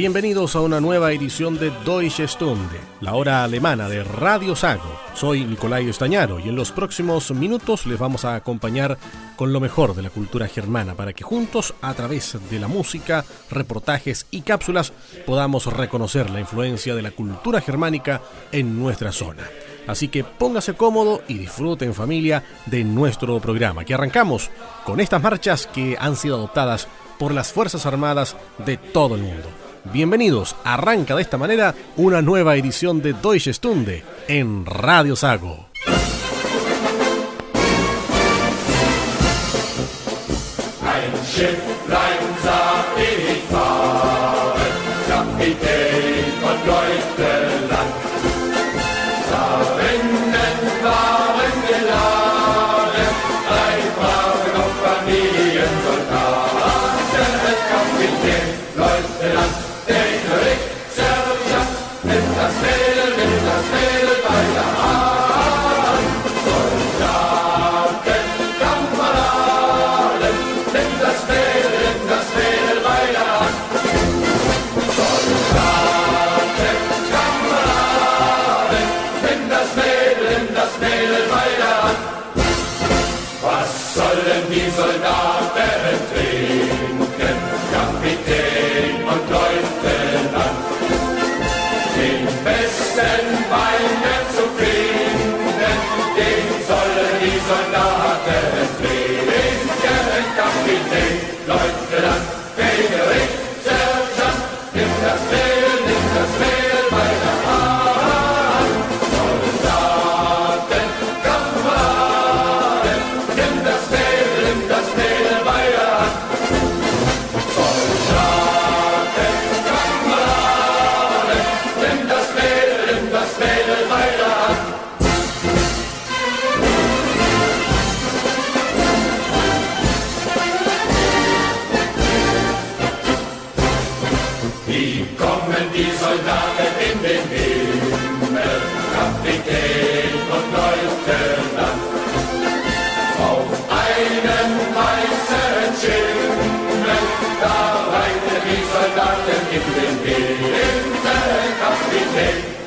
Bienvenidos a una nueva edición de Deutsche Stunde, la hora alemana de Radio Sago. Soy Nicolai Estañaro y en los próximos minutos les vamos a acompañar con lo mejor de la cultura germana para que juntos, a través de la música, reportajes y cápsulas, podamos reconocer la influencia de la cultura germánica en nuestra zona. Así que póngase cómodo y disfrute en familia de nuestro programa, que arrancamos con estas marchas que han sido adoptadas por las Fuerzas Armadas de todo el mundo. Bienvenidos, arranca de esta manera una nueva edición de Deutsche Stunde en Radio Sago. die Soldaten trinken, Kapitän und Leutnant. Den besten Wein der zu finden, den sollen die Soldaten trinken, Kapitän.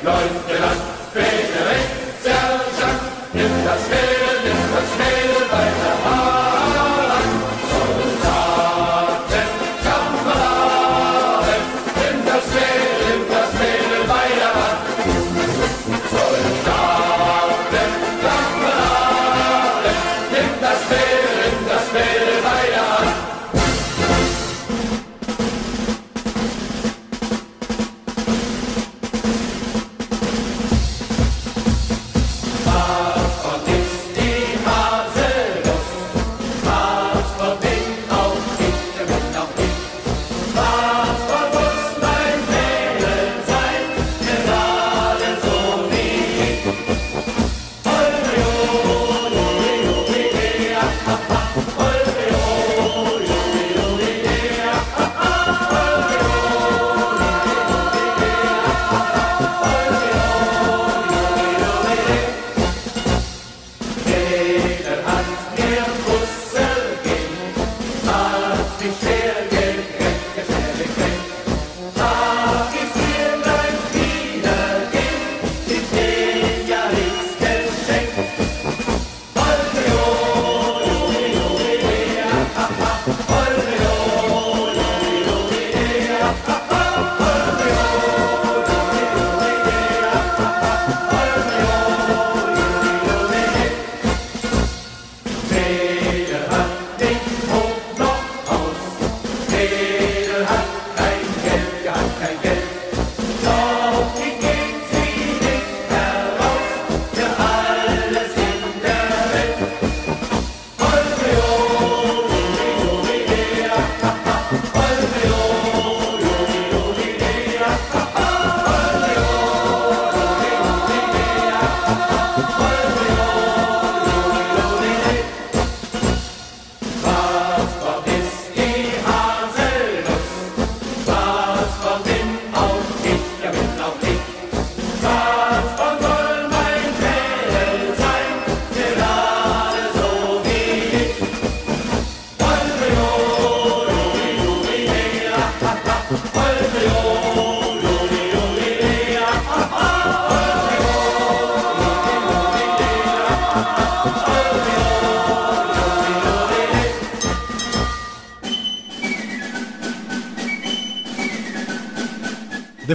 life.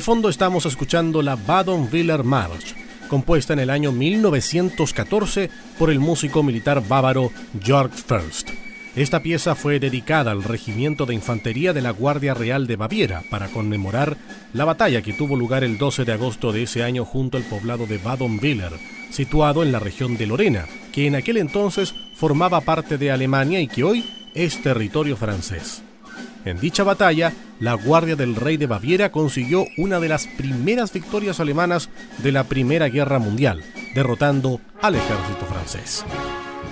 Fondo estamos escuchando la Baden-Willer March, compuesta en el año 1914 por el músico militar bávaro Jörg First. Esta pieza fue dedicada al Regimiento de Infantería de la Guardia Real de Baviera para conmemorar la batalla que tuvo lugar el 12 de agosto de ese año junto al poblado de Baden-Willer, situado en la región de Lorena, que en aquel entonces formaba parte de Alemania y que hoy es territorio francés. En dicha batalla, la Guardia del Rey de Baviera consiguió una de las primeras victorias alemanas de la Primera Guerra Mundial, derrotando al ejército francés.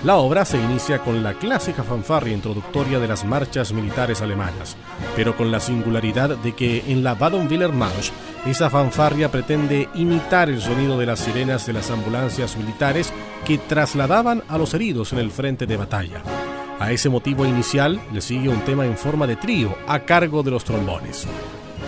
La obra se inicia con la clásica fanfarria introductoria de las marchas militares alemanas, pero con la singularidad de que en la March esa fanfarria pretende imitar el sonido de las sirenas de las ambulancias militares que trasladaban a los heridos en el frente de batalla. A ese motivo inicial le sigue un tema en forma de trío a cargo de los trombones.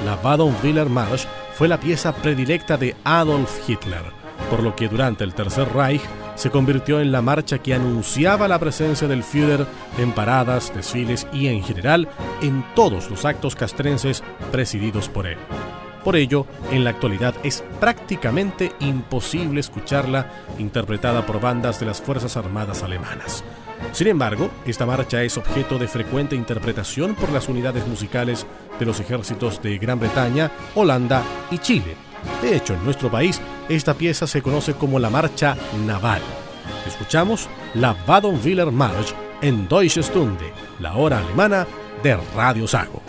La Baden-Willer March fue la pieza predilecta de Adolf Hitler, por lo que durante el Tercer Reich se convirtió en la marcha que anunciaba la presencia del Führer en paradas, desfiles y en general en todos los actos castrenses presididos por él. Por ello, en la actualidad es prácticamente imposible escucharla interpretada por bandas de las Fuerzas Armadas alemanas. Sin embargo, esta marcha es objeto de frecuente interpretación por las unidades musicales de los ejércitos de Gran Bretaña, Holanda y Chile, de hecho, en nuestro país, esta pieza se conoce como la Marcha Naval. Escuchamos la Baden-Willer March en Deutsche Stunde, la hora alemana de Radio Sago.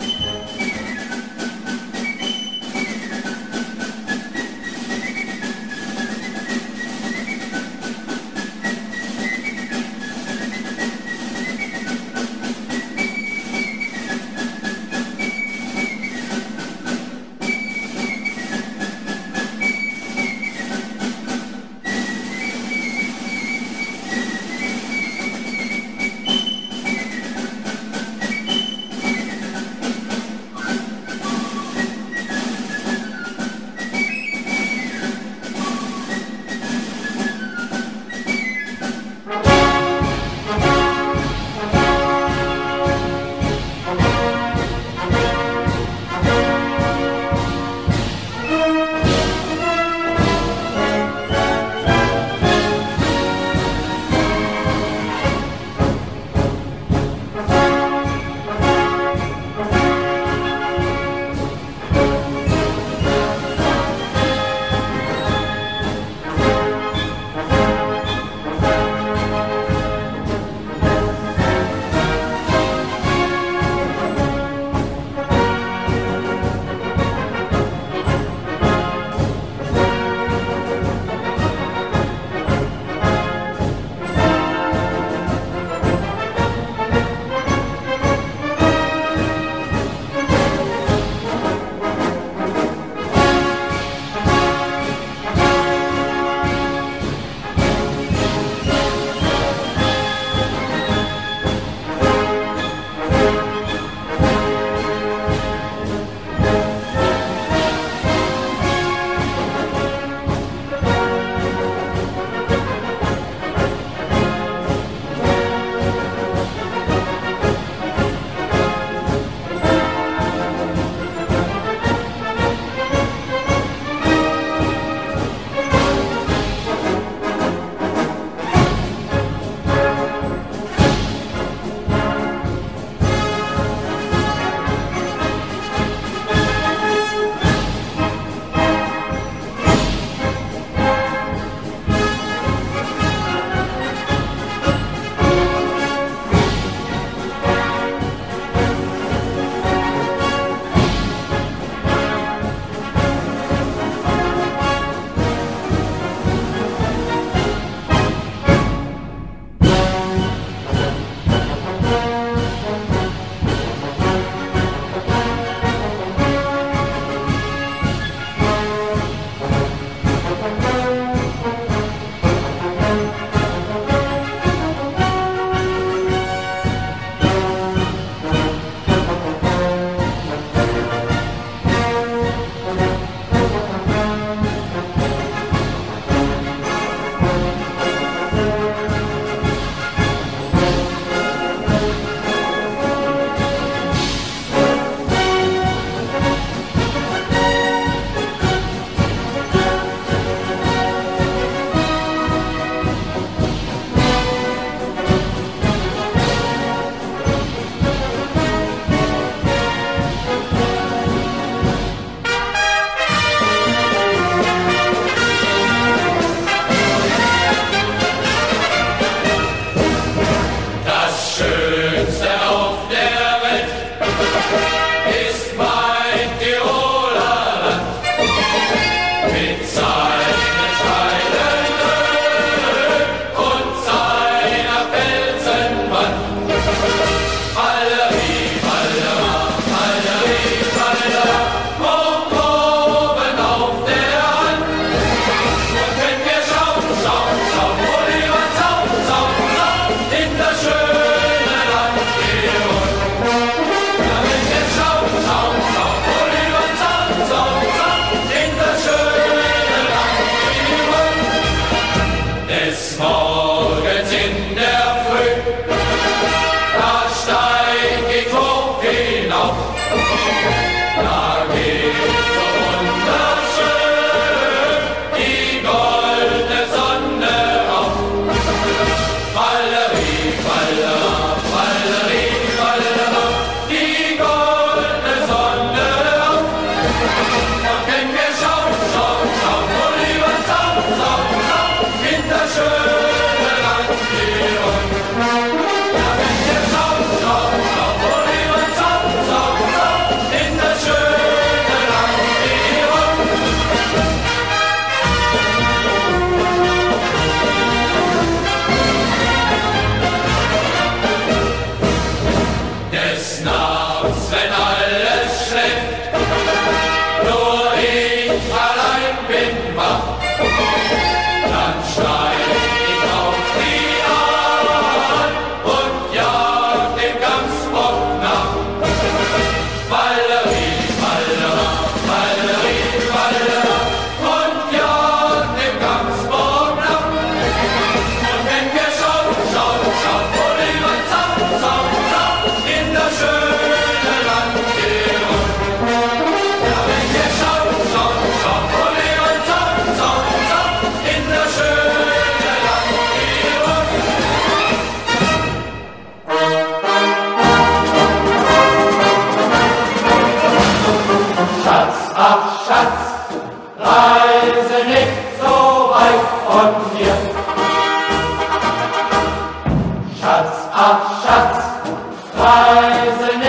rise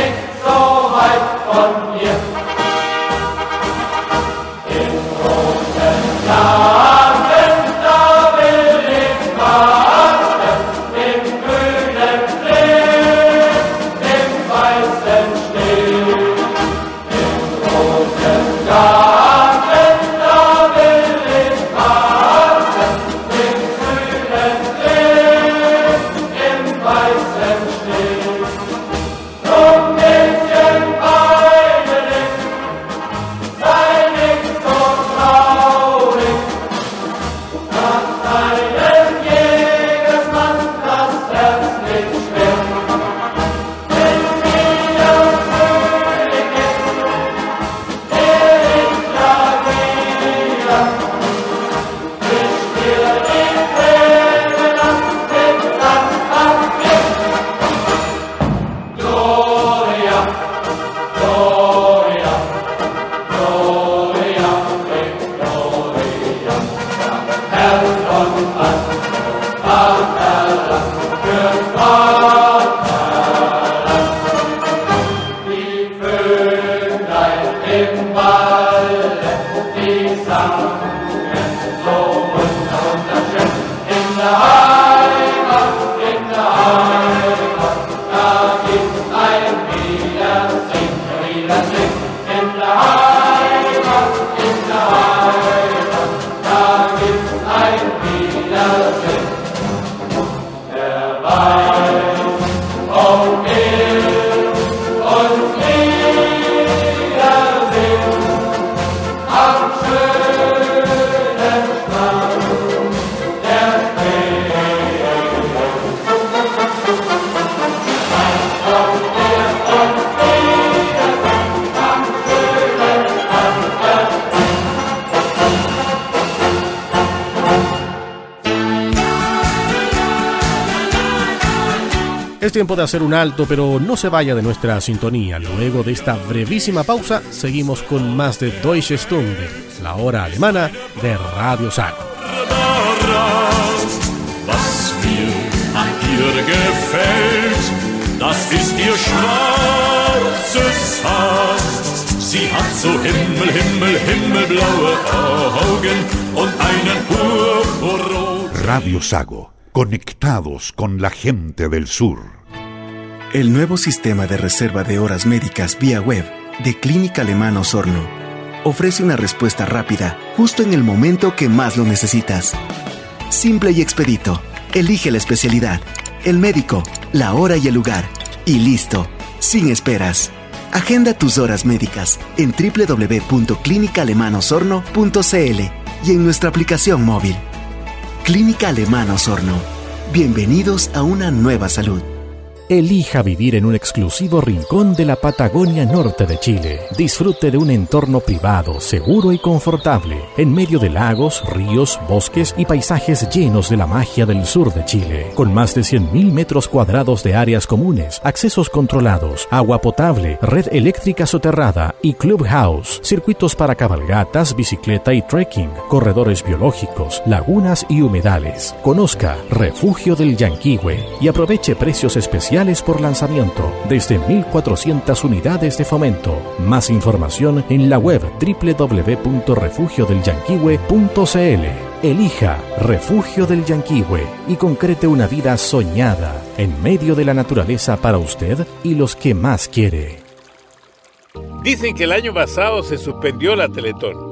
tiempo de hacer un alto, pero no se vaya de nuestra sintonía. Luego de esta brevísima pausa, seguimos con más de Deutsche Stunde, la hora alemana de Radio Sago. Sie hat so Himmel, Himmel, himmelblaue Augen und einen Radio Sago, conectados con la gente del sur. El nuevo sistema de reserva de horas médicas vía web de Clínica Alemana Osorno ofrece una respuesta rápida justo en el momento que más lo necesitas. Simple y expedito. Elige la especialidad, el médico, la hora y el lugar. Y listo, sin esperas. Agenda tus horas médicas en www.clinicalemanosorno.cl y en nuestra aplicación móvil. Clínica Alemana Osorno. Bienvenidos a una nueva salud. Elija vivir en un exclusivo rincón de la Patagonia Norte de Chile. Disfrute de un entorno privado, seguro y confortable, en medio de lagos, ríos, bosques y paisajes llenos de la magia del sur de Chile. Con más de 100.000 metros cuadrados de áreas comunes, accesos controlados, agua potable, red eléctrica soterrada y clubhouse, circuitos para cabalgatas, bicicleta y trekking, corredores biológicos, lagunas y humedales. Conozca Refugio del Yanquihue y aproveche precios especiales por lanzamiento, desde 1.400 unidades de fomento. Más información en la web www.refugiodelyanquihue.cl. Elija Refugio del Yanquihue y concrete una vida soñada en medio de la naturaleza para usted y los que más quiere. Dicen que el año pasado se suspendió la Teletón,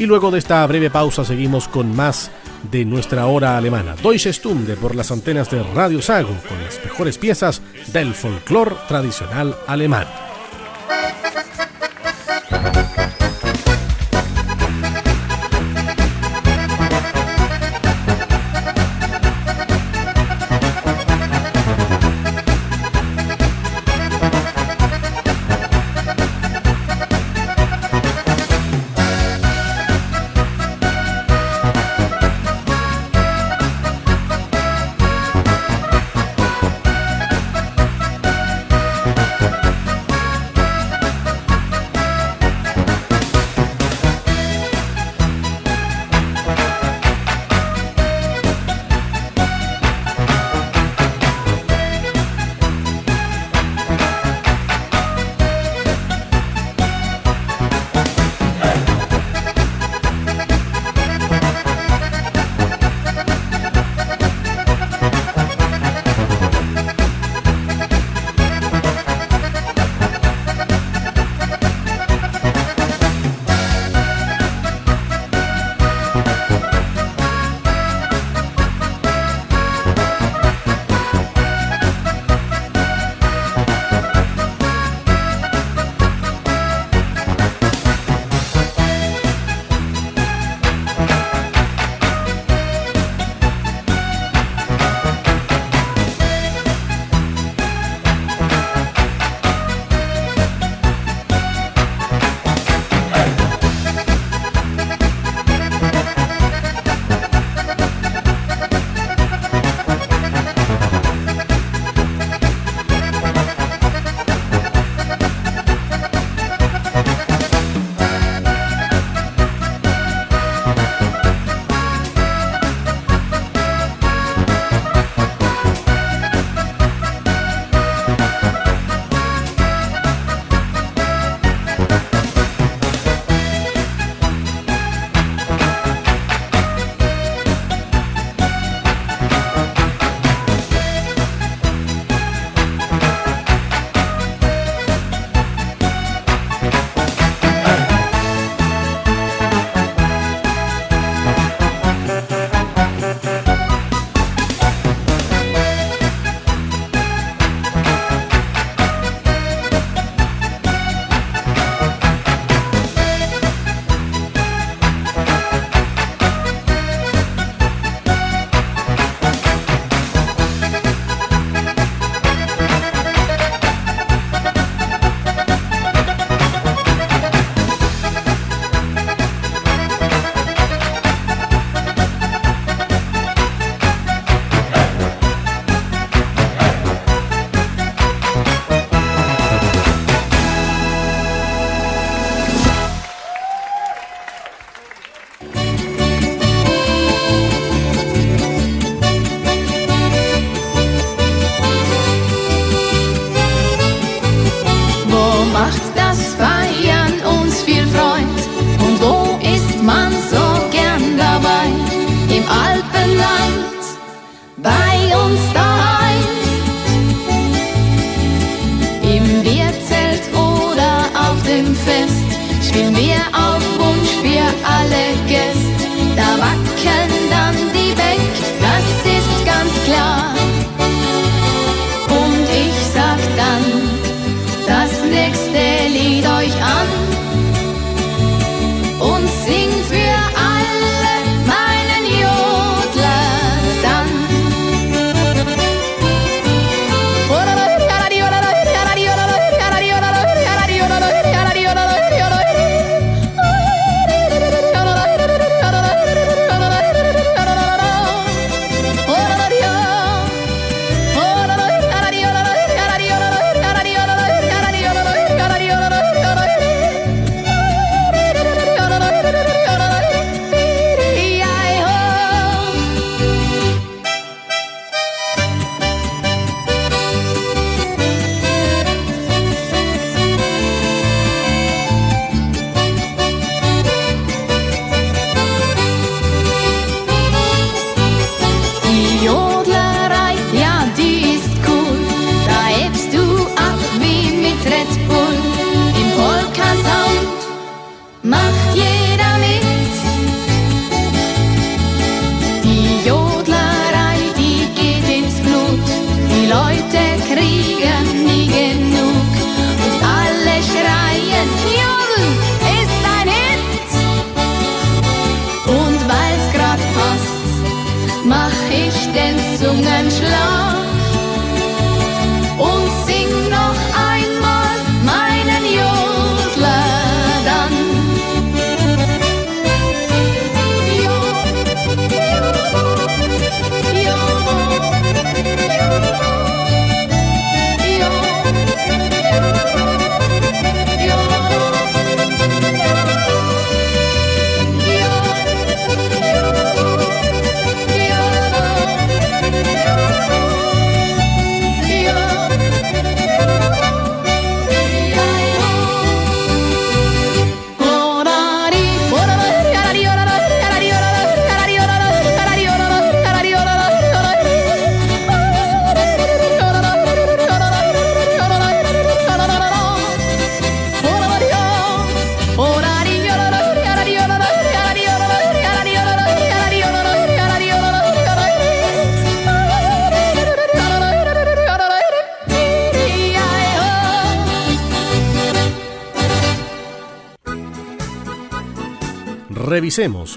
Y luego de esta breve pausa seguimos con más de nuestra hora alemana. Deutsche Stunde por las antenas de Radio Sago con las mejores piezas del folclore tradicional alemán.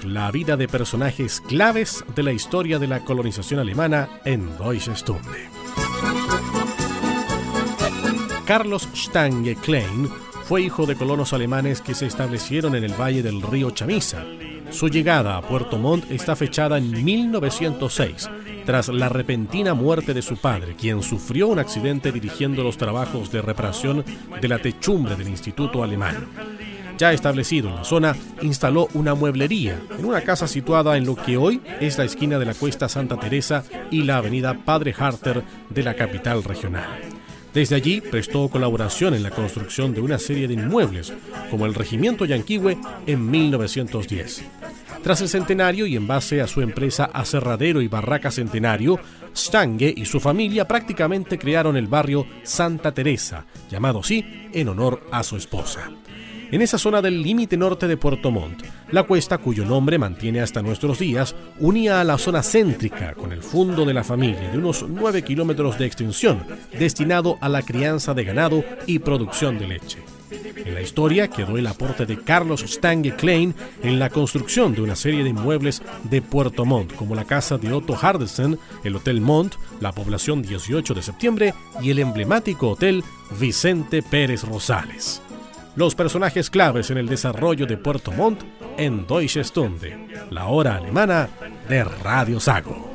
La vida de personajes claves de la historia de la colonización alemana en Deutsche Stunde. Carlos Stange Klein fue hijo de colonos alemanes que se establecieron en el valle del río Chamisa. Su llegada a Puerto Montt está fechada en 1906, tras la repentina muerte de su padre, quien sufrió un accidente dirigiendo los trabajos de reparación de la techumbre del Instituto Alemán. Ya establecido en la zona, instaló una mueblería en una casa situada en lo que hoy es la esquina de la Cuesta Santa Teresa y la avenida Padre Harter de la capital regional. Desde allí prestó colaboración en la construcción de una serie de inmuebles, como el Regimiento Yanquihue en 1910. Tras el centenario y en base a su empresa Aserradero y Barraca Centenario, Stange y su familia prácticamente crearon el barrio Santa Teresa, llamado así en honor a su esposa en esa zona del límite norte de Puerto Montt. La cuesta, cuyo nombre mantiene hasta nuestros días, unía a la zona céntrica con el fondo de la familia de unos 9 kilómetros de extensión, destinado a la crianza de ganado y producción de leche. En la historia quedó el aporte de Carlos Stange Klein en la construcción de una serie de inmuebles de Puerto Montt, como la casa de Otto Hardesen, el Hotel Montt, la población 18 de septiembre y el emblemático Hotel Vicente Pérez Rosales los personajes claves en el desarrollo de Puerto Montt en Deutsche Stunde, la hora alemana de Radio Sago.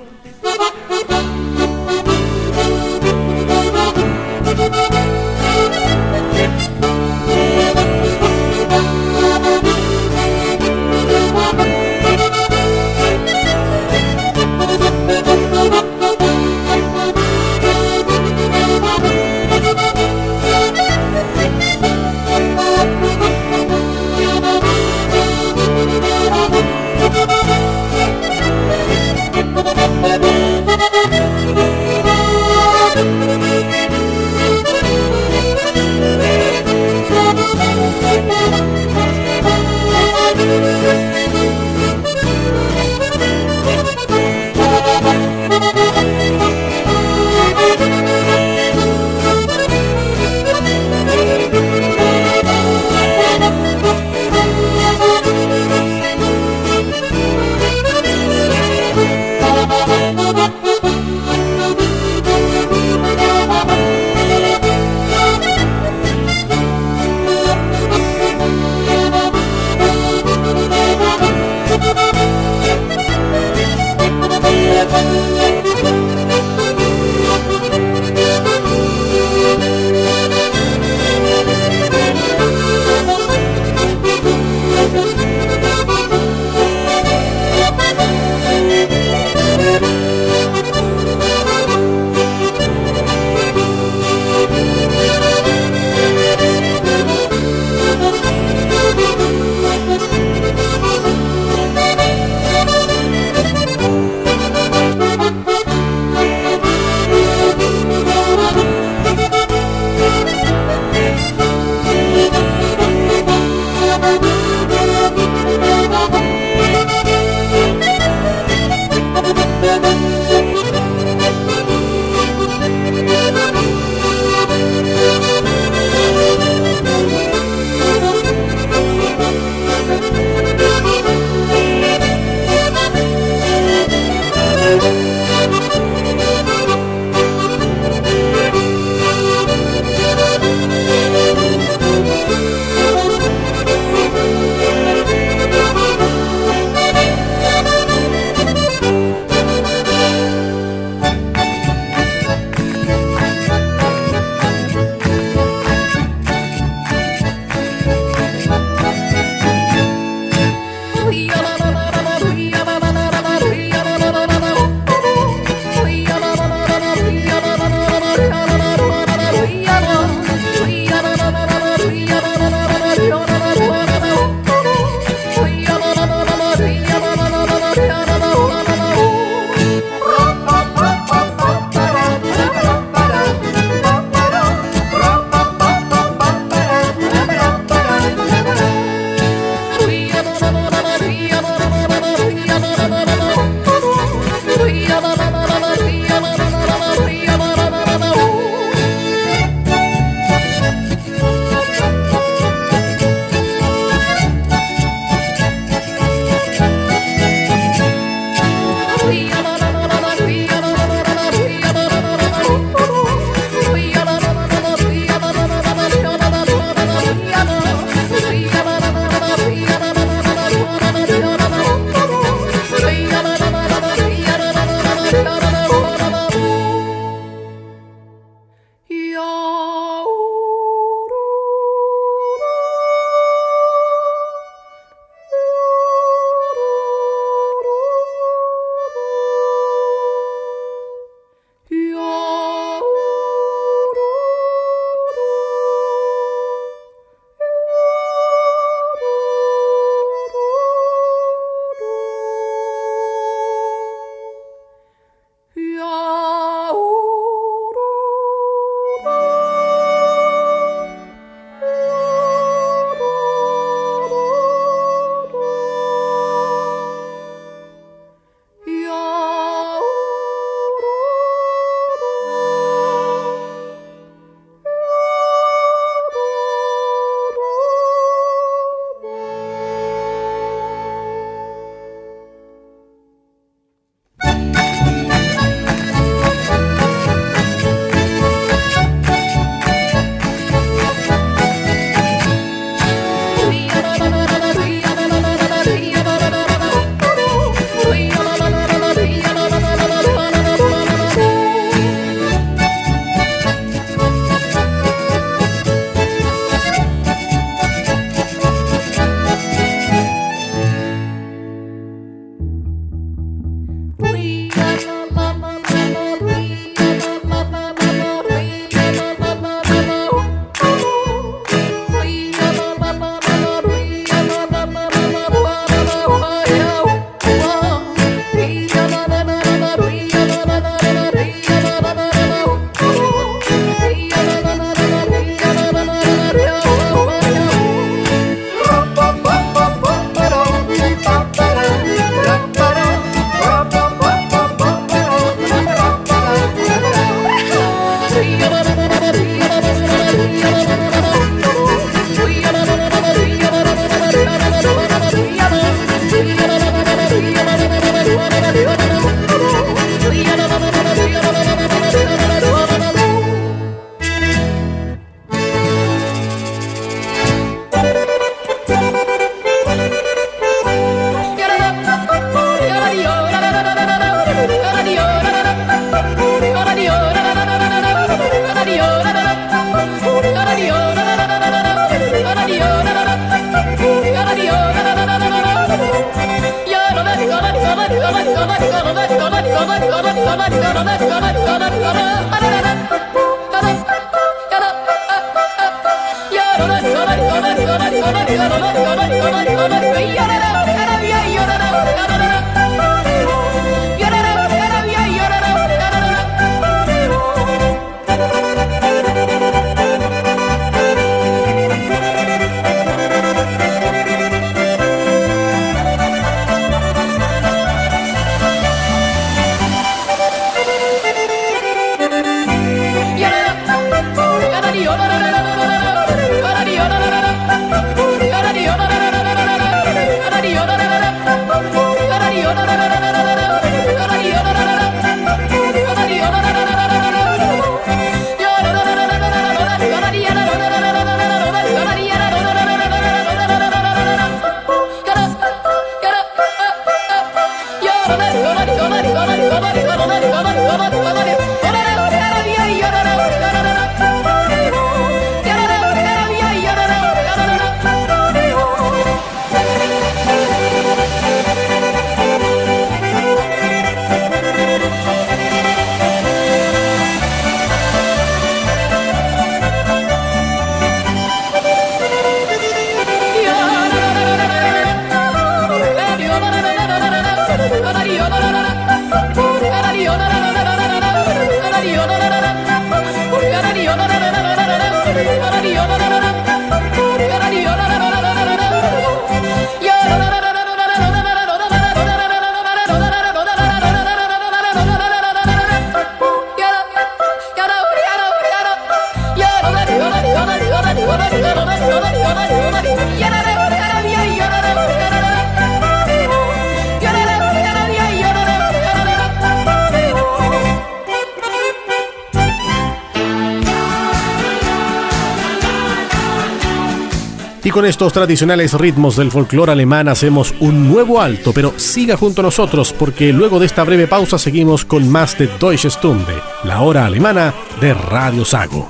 Con estos tradicionales ritmos del folclore alemán hacemos un nuevo alto, pero siga junto a nosotros porque luego de esta breve pausa seguimos con más de Deutsche Stunde, la hora alemana de Radio Sago.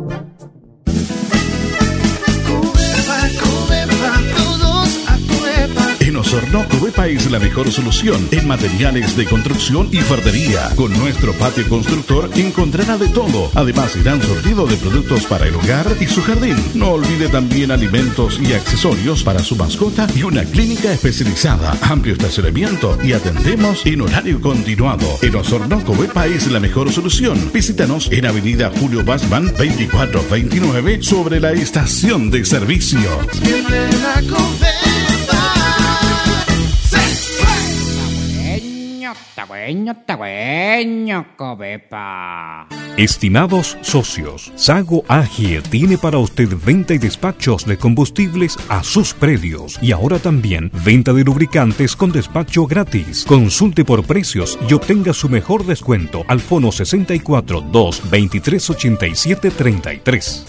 Osorno, Cubepa es la mejor solución en materiales de construcción y fardería. Con nuestro patio constructor encontrará de todo. Además, irán sortido de productos para el hogar y su jardín. No olvide también alimentos y accesorios para su mascota y una clínica especializada. Amplio estacionamiento y atendemos en horario continuado. En Osorno, Cubepa es la mejor solución. Visítanos en Avenida Julio Basman 2429 sobre la estación de servicio. Estimados socios, Sago AG tiene para usted venta y despachos de combustibles a sus predios y ahora también venta de lubricantes con despacho gratis. Consulte por precios y obtenga su mejor descuento al fono 64 2 23 87 33.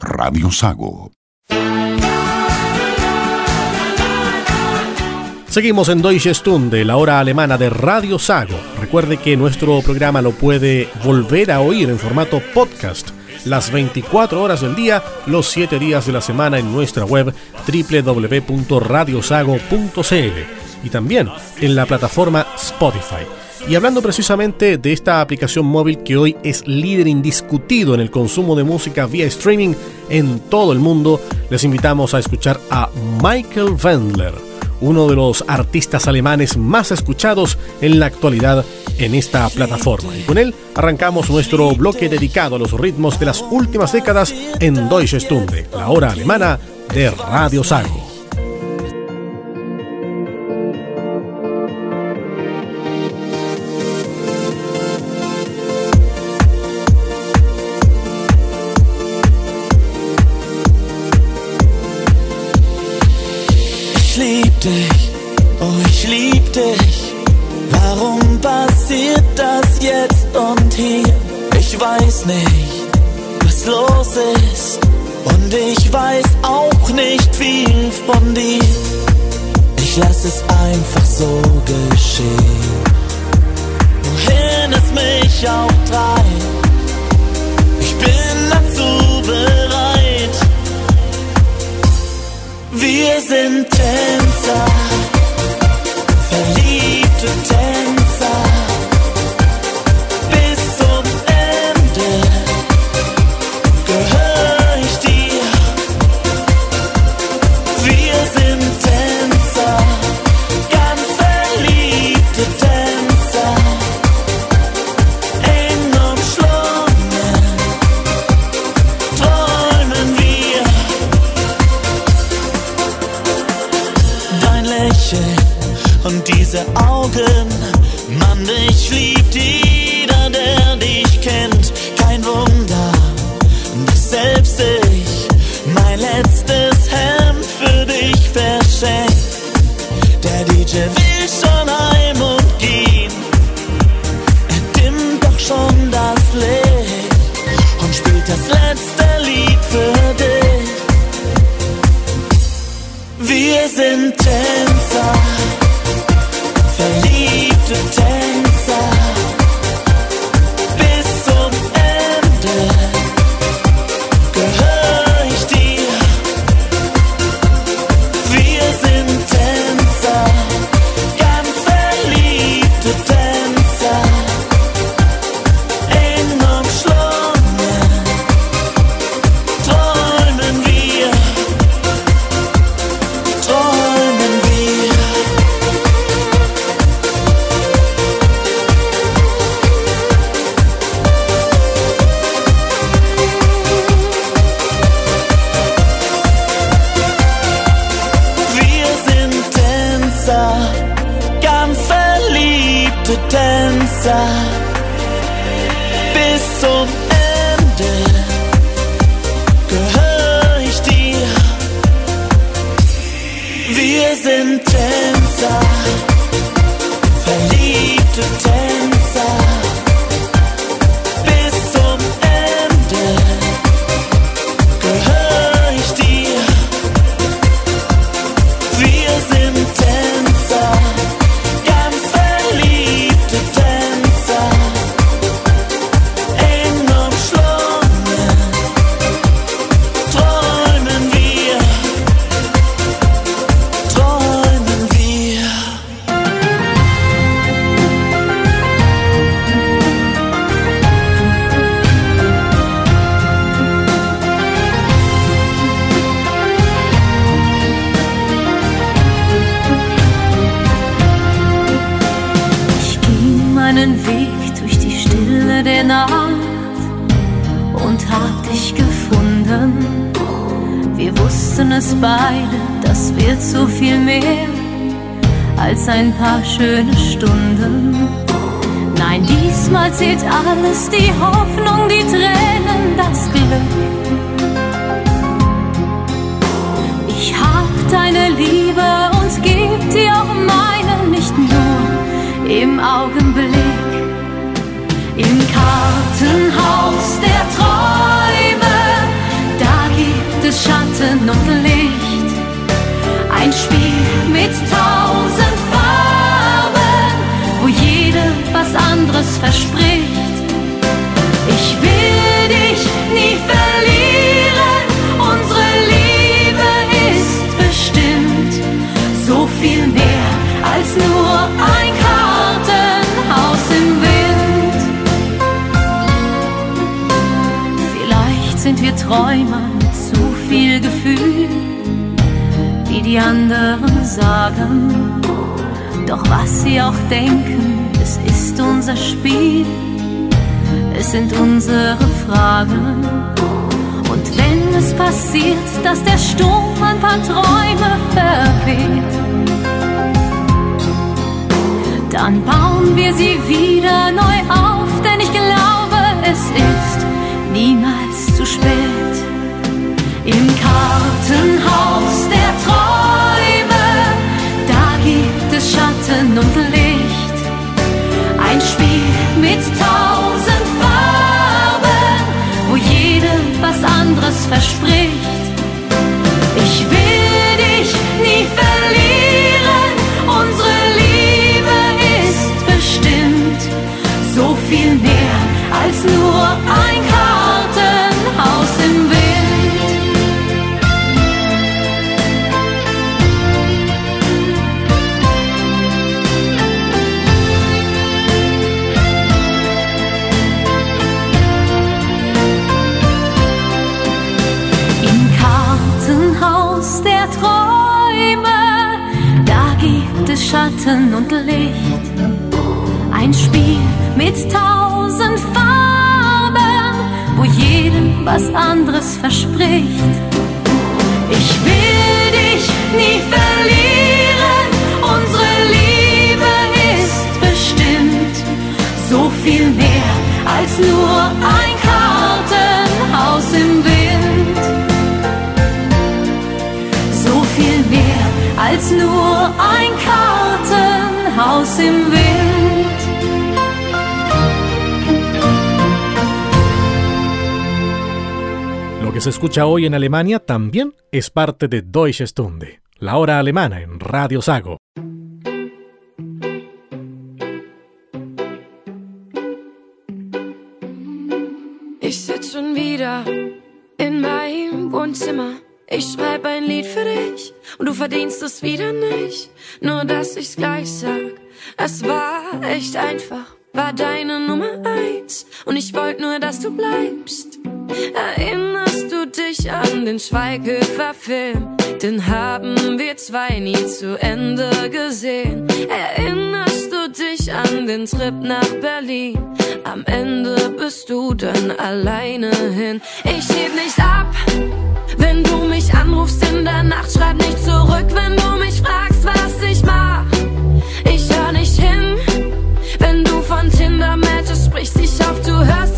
Radio Sago. Seguimos en Deutsche Stunde, la hora alemana de Radio Sago. Recuerde que nuestro programa lo puede volver a oír en formato podcast las 24 horas del día, los 7 días de la semana en nuestra web www.radiosago.cl y también en la plataforma Spotify. Y hablando precisamente de esta aplicación móvil que hoy es líder indiscutido en el consumo de música vía streaming en todo el mundo, les invitamos a escuchar a Michael Wendler uno de los artistas alemanes más escuchados en la actualidad en esta plataforma. Y con él arrancamos nuestro bloque dedicado a los ritmos de las últimas décadas en Deutsche Stunde, la hora alemana de Radio Sago. Dich. Warum passiert das jetzt und hier? Ich weiß nicht, was los ist. Und ich weiß auch nicht viel von dir. Ich lass es einfach so geschehen. Wohin es mich auch treibt. Ich bin dazu bereit. Wir sind Tänzer, to ten. Diese Augen, Mann, dich liebt jeder, der dich kennt. Kein Wunder, dass selbst ich mein letztes Hemd für dich verschenkt. Als ein paar schöne Stunden. Nein, diesmal zählt alles, die Hoffnung, die Tränen, das Glück. Ich hab deine Liebe und geb dir auch meine, nicht nur im Augenblick. Im Kartenhaus der Träume, da gibt es Schatten und Licht. Ein Spiel mit tausend was anderes verspricht. Ich will dich nie verlieren, unsere Liebe ist bestimmt so viel mehr als nur ein Kartenhaus im Wind. Vielleicht sind wir Träumer mit zu viel Gefühl, wie die anderen sagen. Doch was sie auch denken, es ist unser Spiel, es sind unsere Fragen. Und wenn es passiert, dass der Sturm ein paar Träume verweht, dann bauen wir sie wieder neu auf, denn ich glaube, es ist niemals zu spät. Im Kartenhaus escucha hoy en Alemania también es parte de Deutsche Stunde, la hora alemana en Radio Sago. Ich sitz schon wieder in meinem Wohnzimmer. Ich schreib ein Lied für dich und du verdienst es wieder nicht. Nur dass ich's gleich sag, es war echt einfach, war deine Nummer eins und ich wollt nur, dass du bleibst. Erinnerst du dich an den Schweighöfer-Film? Den haben wir zwei nie zu Ende gesehen. Erinnerst du dich an den Trip nach Berlin? Am Ende bist du dann alleine hin. Ich heb nicht ab, wenn du mich anrufst in der Nacht. Schreib nicht zurück, wenn du mich fragst, was ich mach. Ich hör nicht hin, wenn du von Tinder-Matches sprichst. Ich hoffe, du hörst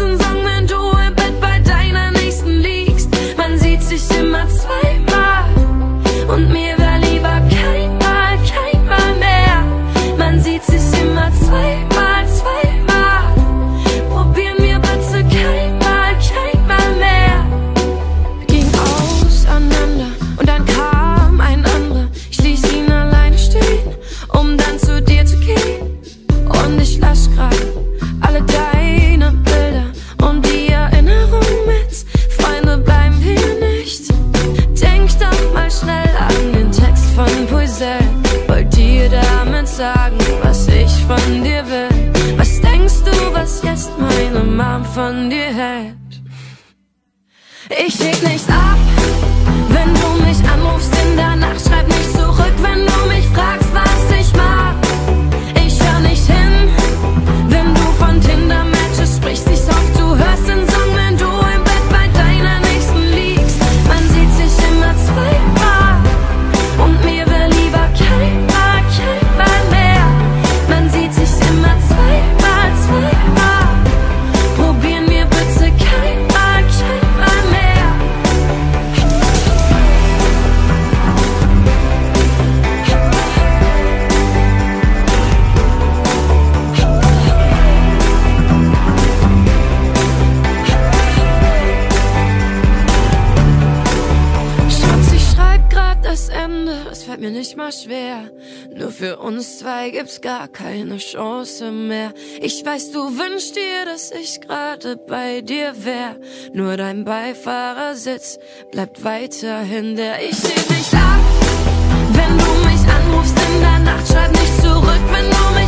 von dir hält? Ich leg nicht ab, wenn du mich anrufst in der Nacht. Schreib nicht zurück, wenn mir nicht mal schwer. Nur für uns zwei gibt's gar keine Chance mehr. Ich weiß, du wünschst dir, dass ich gerade bei dir wär. Nur dein Beifahrersitz bleibt weiterhin der. Ich heb nicht ab, wenn du mich anrufst in der Nacht. Schreib nicht zurück, wenn du mich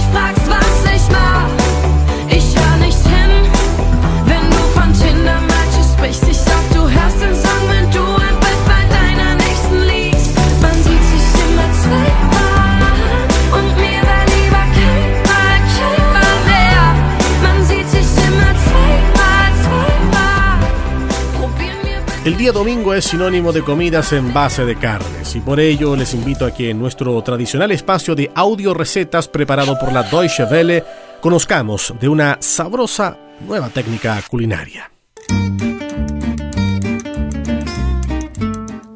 El día domingo es sinónimo de comidas en base de carnes y por ello les invito a que en nuestro tradicional espacio de audio recetas preparado por la Deutsche Welle conozcamos de una sabrosa nueva técnica culinaria.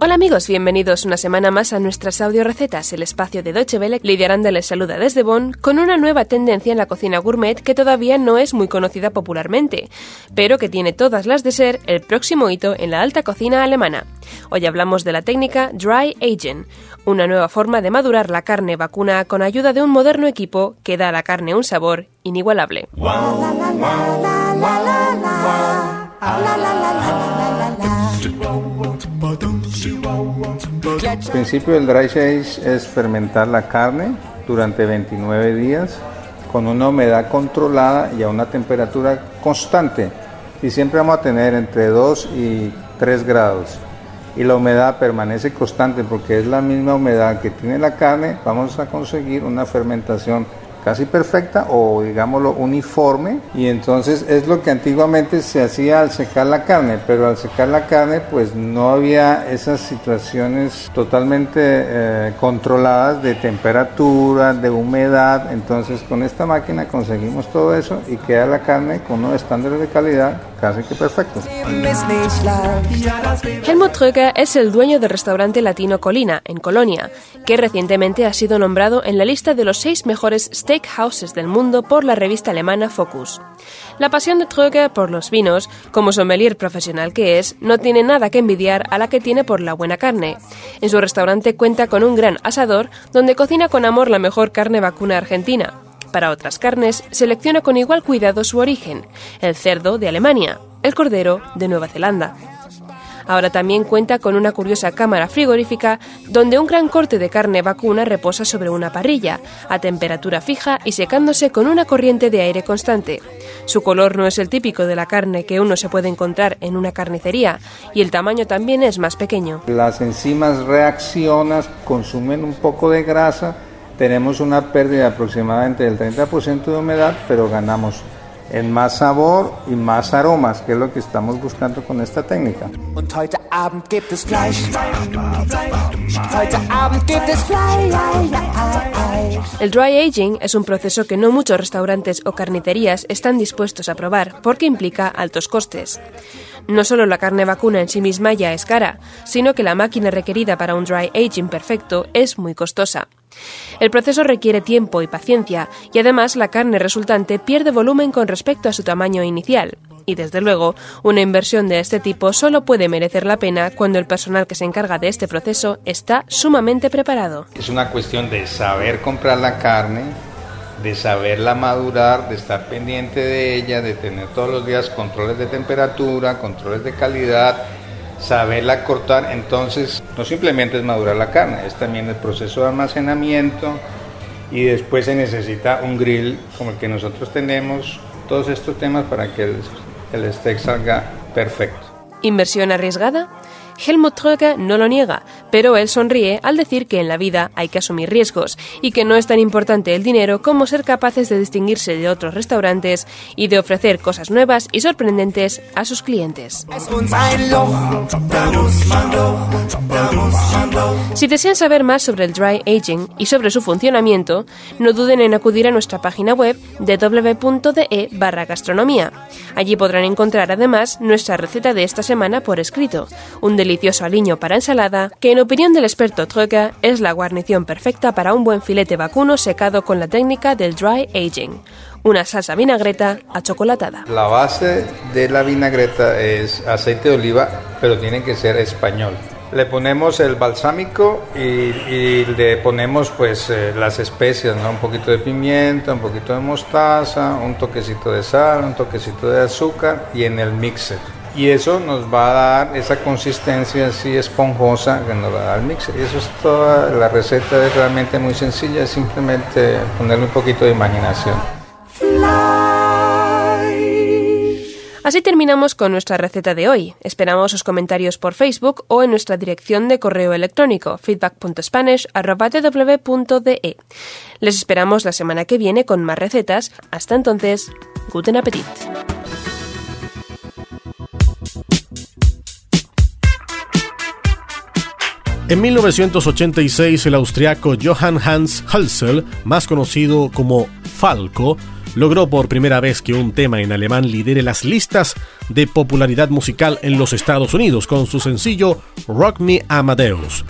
Hola amigos, bienvenidos una semana más a nuestras audio recetas, el espacio de Deutsche Welle. Lidia Aranda les saluda desde Bonn con una nueva tendencia en la cocina gourmet que todavía no es muy conocida popularmente, pero que tiene todas las de ser el próximo hito en la alta cocina alemana. Hoy hablamos de la técnica Dry Aging, una nueva forma de madurar la carne vacuna con ayuda de un moderno equipo que da a la carne un sabor inigualable. El principio del dry age es fermentar la carne durante 29 días con una humedad controlada y a una temperatura constante. Y siempre vamos a tener entre 2 y 3 grados. Y la humedad permanece constante porque es la misma humedad que tiene la carne. Vamos a conseguir una fermentación casi perfecta o digámoslo uniforme. Y entonces es lo que antiguamente se hacía al secar la carne pero al secar la carne pues no había esas situaciones totalmente eh, controladas de temperatura de humedad. Entonces con esta máquina conseguimos todo eso y queda la carne con unos estándares de calidad casi que perfectos. Helmut Tröger es el dueño del restaurante latino Colina en Colonia que recientemente ha sido nombrado en la lista de los seis mejores steakhouses del mundo por la revista alemana Focus. La pasión de Tröger por los vinos, como sommelier profesional que es, no tiene nada que envidiar a la que tiene por la buena carne. En su restaurante cuenta con un gran asador donde cocina con amor la mejor carne vacuna argentina. Para otras carnes, selecciona con igual cuidado su origen, el cerdo de Alemania, el cordero de Nueva Zelanda. Ahora también cuenta con una curiosa cámara frigorífica donde un gran corte de carne vacuna reposa sobre una parrilla, a temperatura fija y secándose con una corriente de aire constante. Su color no es el típico de la carne que uno se puede encontrar en una carnicería y el tamaño también es más pequeño. Las enzimas reaccionan, consumen un poco de grasa, tenemos una pérdida aproximadamente del 30% de humedad, pero ganamos en más sabor y más aromas, que es lo que estamos buscando con esta técnica. El dry aging es un proceso que no muchos restaurantes o carnicerías están dispuestos a probar porque implica altos costes. No solo la carne vacuna en sí misma ya es cara, sino que la máquina requerida para un dry aging perfecto es muy costosa. El proceso requiere tiempo y paciencia y además la carne resultante pierde volumen con respecto a su tamaño inicial. Y desde luego, una inversión de este tipo solo puede merecer la pena cuando el personal que se encarga de este proceso está sumamente preparado. Es una cuestión de saber comprar la carne, de saberla madurar, de estar pendiente de ella, de tener todos los días controles de temperatura, controles de calidad, saberla cortar, entonces no simplemente es madurar la carne, es también el proceso de almacenamiento y después se necesita un grill como el que nosotros tenemos, todos estos temas para que el, el steak salga perfecto. ¿Inversión arriesgada? Helmut Tröger no lo niega, pero él sonríe al decir que en la vida hay que asumir riesgos y que no es tan importante el dinero como ser capaces de distinguirse de otros restaurantes y de ofrecer cosas nuevas y sorprendentes a sus clientes. Si desean saber más sobre el dry aging y sobre su funcionamiento, no duden en acudir a nuestra página web www.de barra gastronomía. Allí podrán encontrar además nuestra receta de esta semana por escrito, un delicioso aliño para ensalada que en opinión del experto Troika es la guarnición perfecta para un buen filete vacuno secado con la técnica del dry aging. Una salsa vinagreta achocolatada. La base de la vinagreta es aceite de oliva, pero tiene que ser español. Le ponemos el balsámico y, le ponemos pues eh, las especias, un poquito de pimienta, un poquito de mostaza, un toquecito de sal, un toquecito de azúcar y en el mixer. Y eso nos va a dar esa consistencia así esponjosa que nos va a dar el mixer. Eso es toda la receta, es realmente muy sencilla, es simplemente ponerle un poquito de imaginación. Así terminamos con nuestra receta de hoy. Esperamos sus comentarios por Facebook o en nuestra dirección de correo electrónico feedback.spanish.tw.de. Les esperamos la semana que viene con más recetas. Hasta entonces, guten Appetit. En 1986, el austriaco Johann Hans Hölzel, más conocido como Falco, logró por primera vez que un tema en alemán lidere las listas de popularidad musical en los Estados Unidos con su sencillo Rock Me Amadeus.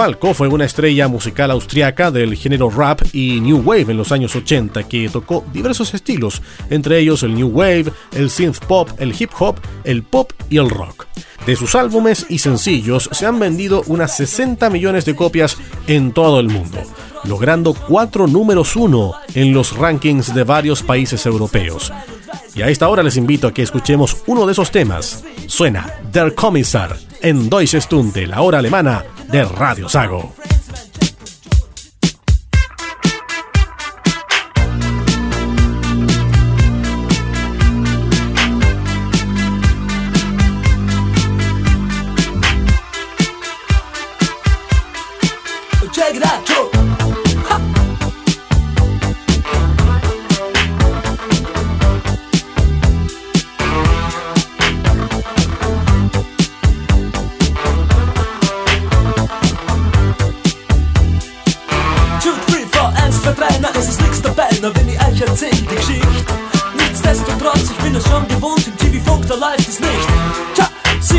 Falco fue una estrella musical austriaca del género rap y new wave en los años 80 que tocó diversos estilos, entre ellos el new wave, el synth pop, el hip hop, el pop y el rock. De sus álbumes y sencillos se han vendido unas 60 millones de copias en todo el mundo, logrando cuatro números uno en los rankings de varios países europeos. Y a esta hora les invito a que escuchemos uno de esos temas. Suena Der Kommissar en Deutsche Stunde, la hora alemana de Radio Sago.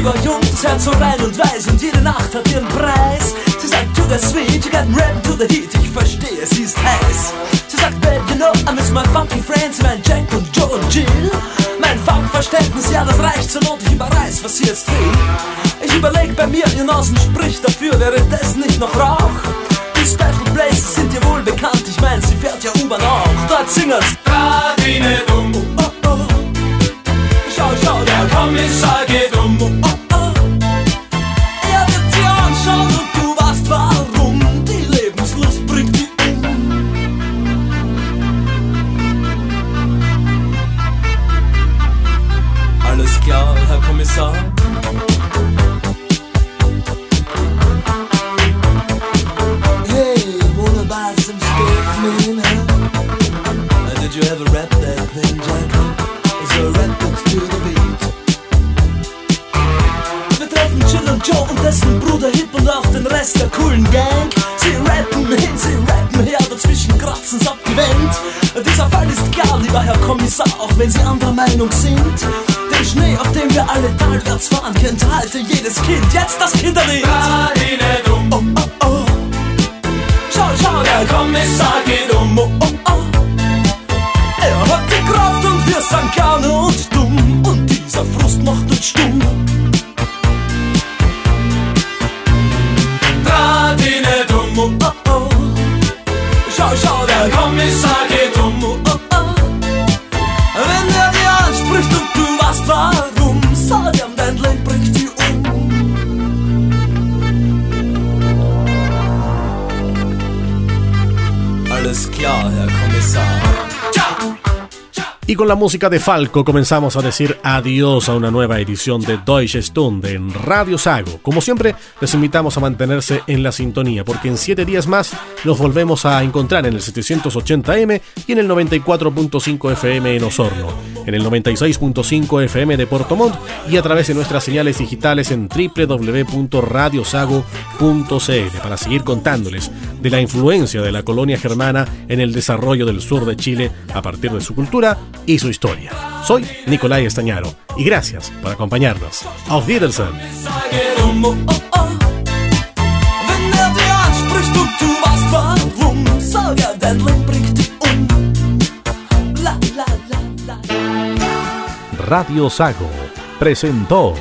Sie war jung, das Herz so rein und weiß und jede Nacht hat ihren Preis. Sie sagt, to the sweet, you got rap to the heat, ich verstehe, sie ist heiß. Sie sagt, babe, you know, I miss my funky friends, mein Jack und Joe und Jill. Mein Funkverständnis, ja, das reicht zur Not, ich überreiß, was sie jetzt will. Ich überleg bei mir, ihr Nasen spricht dafür, wäre das nicht noch Rauch? Die Special Places sind ihr wohl bekannt, ich mein, sie fährt ja U-Bahn auch. Dort singen's. Radine dumm. Oh, oh, oh. Schau, schau, der Kommissar geht la música de Falco comenzamos a decir adiós a una nueva edición de Deutsche Stunde en Radio Sago. Como siempre, les invitamos a mantenerse en la sintonía porque en siete días más nos volvemos a encontrar en el 780M y en el 94.5 FM en Osorno, en el 96.5 FM de Puerto Montt y a través de nuestras señales digitales en www.radiosago.cl para seguir contándoles de la influencia de la colonia germana en el desarrollo del sur de Chile a partir de su cultura y su historia. Soy Nicolai Estañaro y gracias por acompañarnos. Auf Wiedersehen. Radio Sago presentó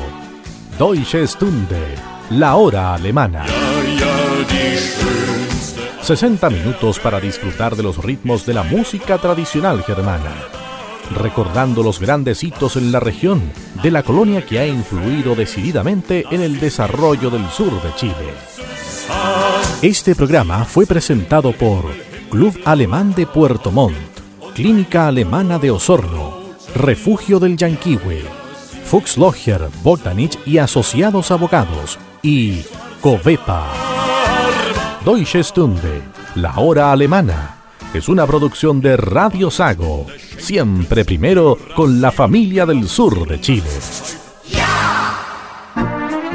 Deutsche Stunde, la hora alemana. 60 minutos para disfrutar de los ritmos de la música tradicional germana recordando los grandes hitos en la región de la colonia que ha influido decididamente en el desarrollo del sur de Chile. Este programa fue presentado por Club Alemán de Puerto Montt, Clínica Alemana de Osorno, Refugio del Yanquihue, Fuchs Logger, Botanich y Asociados Abogados y Covepa. Deutsche Stunde, la hora alemana, es una producción de Radio Sago siempre primero con la familia del sur de Chile.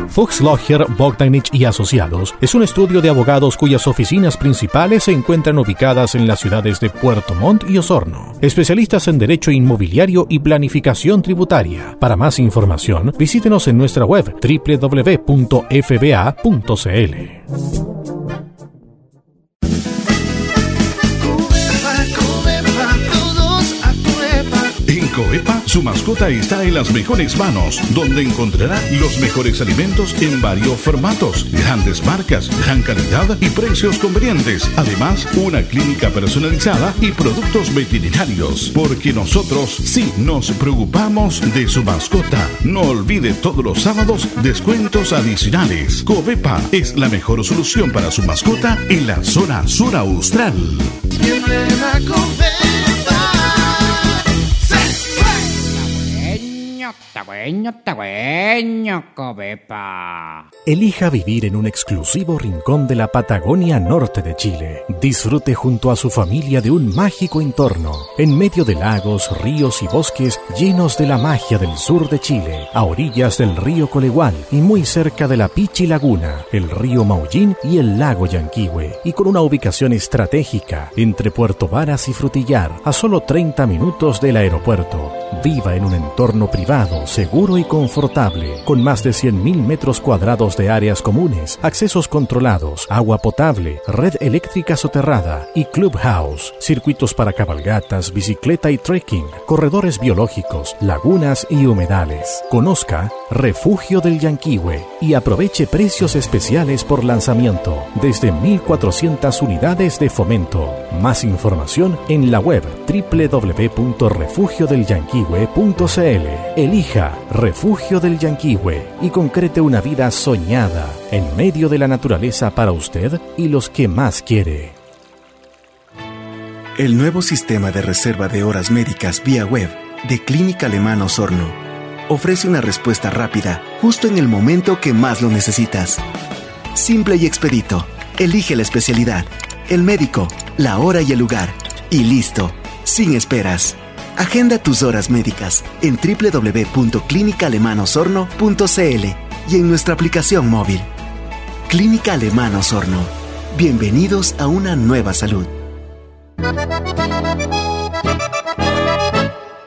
Fuchs Logger, Bogdanich y Asociados es un estudio de abogados cuyas oficinas principales se encuentran ubicadas en las ciudades de Puerto Montt y Osorno. Especialistas en derecho inmobiliario y planificación tributaria. Para más información, visítenos en nuestra web www.fba.cl. Coepa, su mascota está en las mejores manos, donde encontrará los mejores alimentos en varios formatos, grandes marcas, gran calidad y precios convenientes. Además, una clínica personalizada y productos veterinarios, porque nosotros sí nos preocupamos de su mascota. No olvide todos los sábados descuentos adicionales. Covepa es la mejor solución para su mascota en la zona sur austral. Elija vivir en un exclusivo rincón de la Patagonia norte de Chile. Disfrute junto a su familia de un mágico entorno, en medio de lagos, ríos y bosques llenos de la magia del sur de Chile, a orillas del río Colegual y muy cerca de la Pichi Laguna, el río Maullín y el lago Yanquihue, y con una ubicación estratégica entre Puerto Varas y Frutillar, a solo 30 minutos del aeropuerto. Viva en un entorno privado, seguro y confortable, con más de 100.000 metros cuadrados de áreas comunes, accesos controlados, agua potable, red eléctrica soterrada y clubhouse, circuitos para cabalgatas, bicicleta y trekking, corredores biológicos, lagunas y humedales. Conozca Refugio del Yanquihue y aproveche precios especiales por lanzamiento, desde 1.400 unidades de fomento. Más información en la web www.refugiodelyanquihue.cl. Elija Refugio del Yanquihue y concrete una vida soñada en medio de la naturaleza para usted y los que más quiere. El nuevo sistema de reserva de horas médicas vía web de Clínica Alemana Osorno ofrece una respuesta rápida justo en el momento que más lo necesitas. Simple y expedito. Elige la especialidad, el médico, la hora y el lugar. Y listo, sin esperas. Agenda tus horas médicas en www.clinicalemanosorno.cl y en nuestra aplicación móvil. Clínica Alemano Osorno. Bienvenidos a una nueva salud.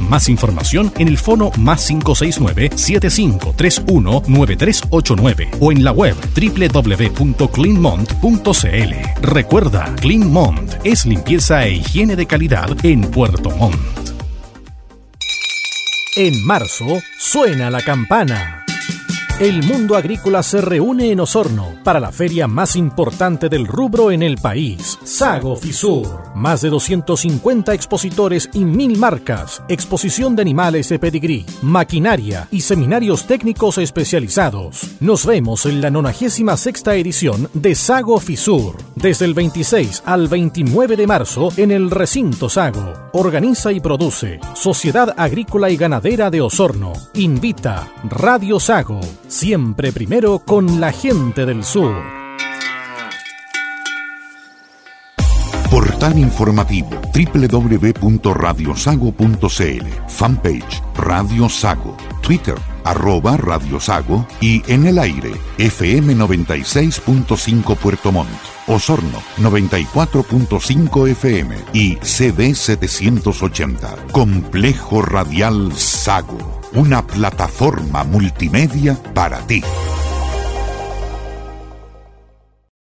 Más información en el fono más 569-7531-9389 o en la web www.cleanmont.cl. Recuerda, Clean Mont es limpieza e higiene de calidad en Puerto Montt. En marzo suena la campana. El mundo agrícola se reúne en Osorno para la feria más importante del rubro en el país, Sago Fisur. Más de 250 expositores y mil marcas, exposición de animales de pedigrí, maquinaria y seminarios técnicos especializados. Nos vemos en la 96 edición de Sago Fisur, desde el 26 al 29 de marzo en el recinto Sago. Organiza y produce Sociedad Agrícola y Ganadera de Osorno. Invita Radio Sago siempre primero con la gente del sur. Portal informativo www.radiosago.cl Fanpage Radio Sago. Twitter arroba Radio Sago. Y en el aire FM 96.5 Puerto Montt. Osorno 94.5 FM y CD 780 Complejo Radial Sago una plataforma multimedia para ti.